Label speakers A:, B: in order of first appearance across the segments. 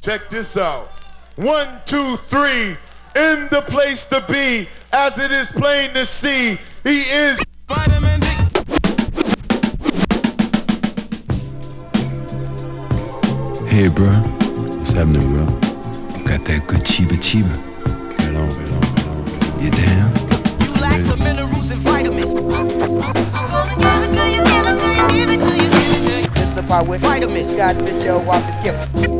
A: Check this out. One, two, three. In the place to be, as it is plain to see, he is vitamin D.
B: Hey, bro. What's happening, bro? Got that good chiba chiba. Right on, right on, right on. You down?
C: You lack the minerals and vitamins. It's the part with vitamins. God, this your walk is given.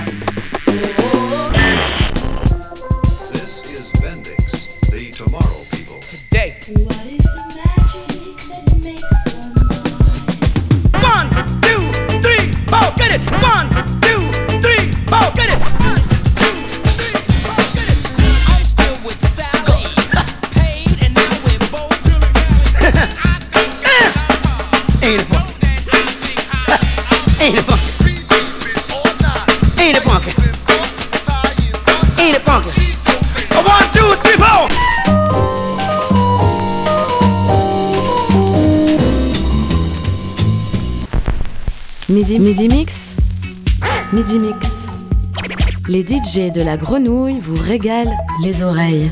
D: DJ de la grenouille vous régalent les oreilles.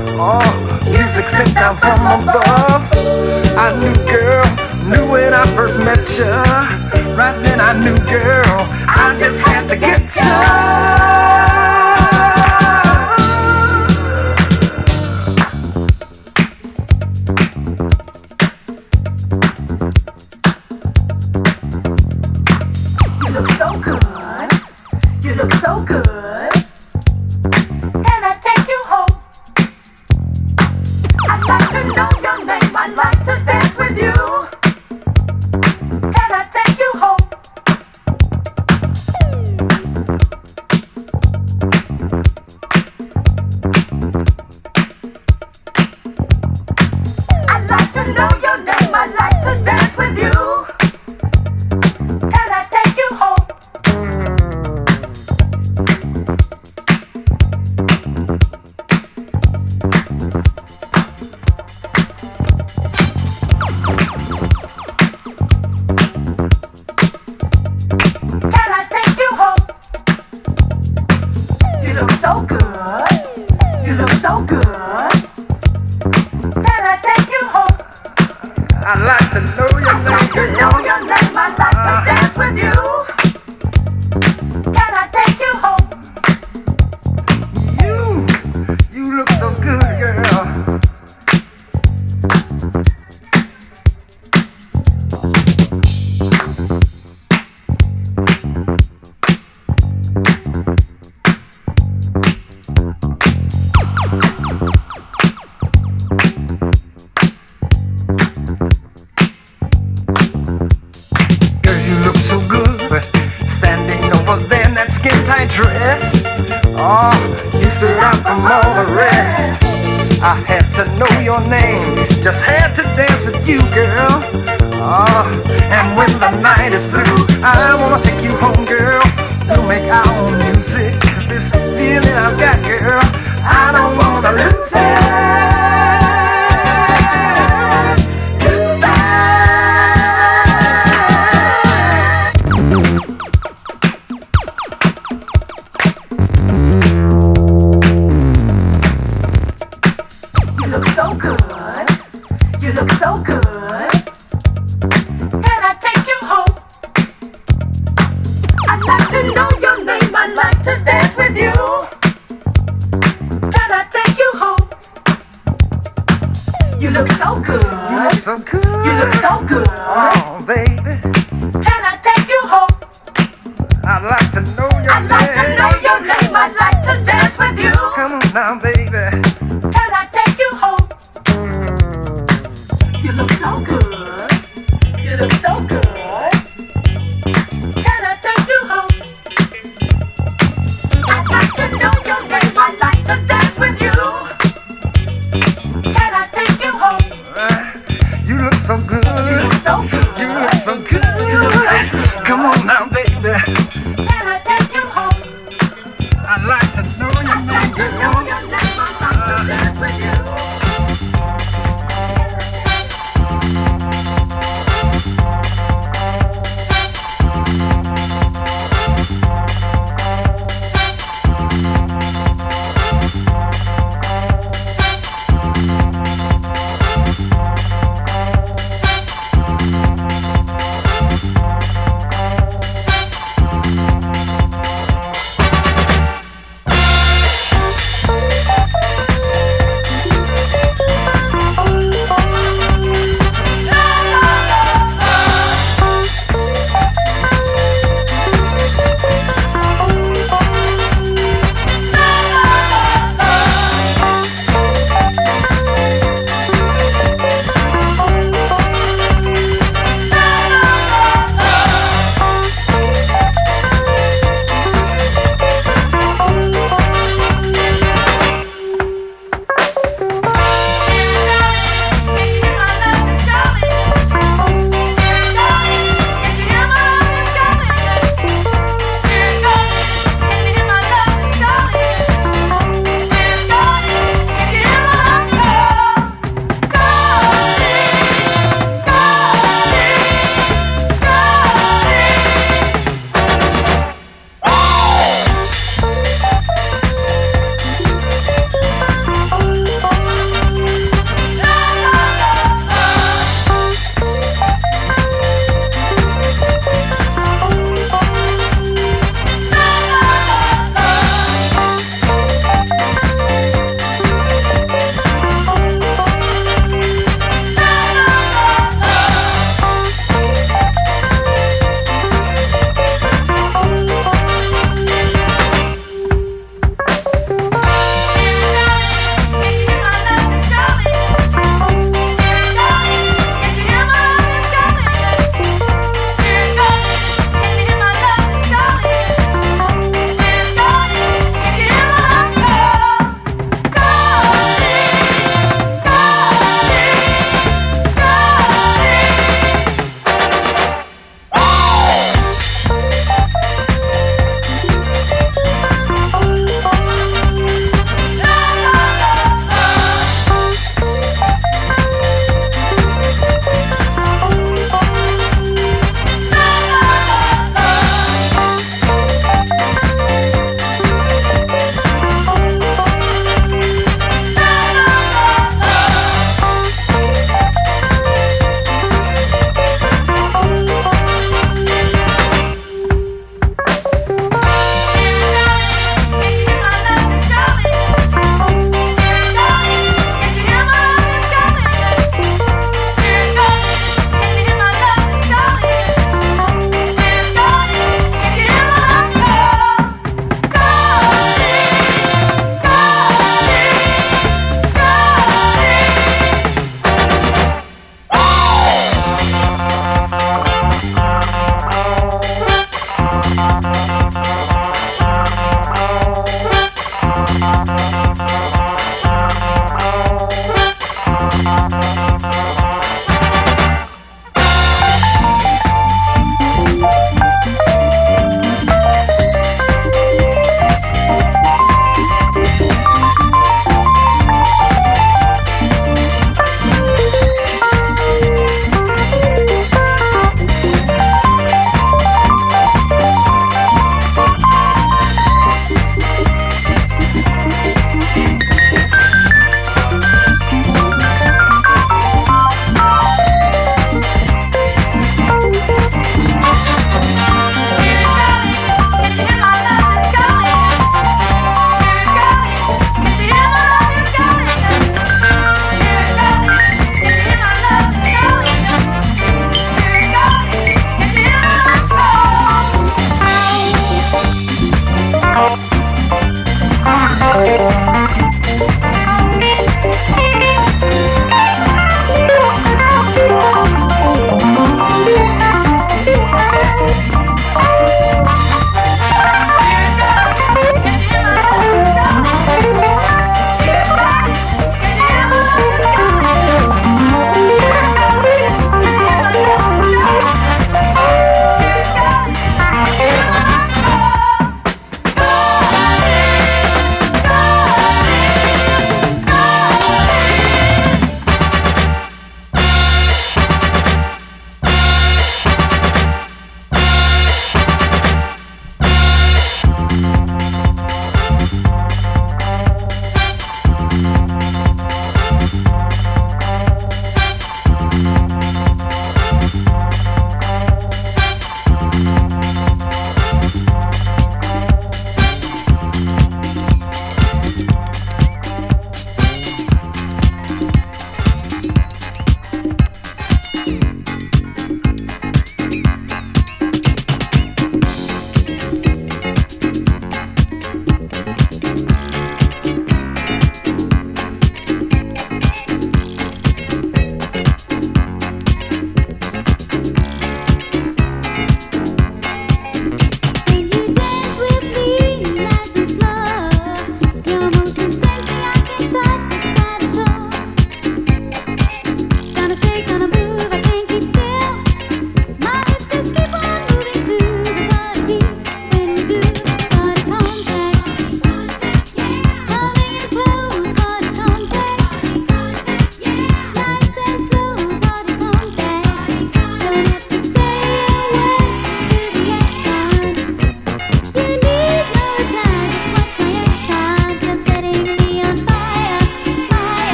E: Oh,
C: Music sent down from above. I knew, girl, knew when I first met ya. Right then I knew, girl, I just had to get ya.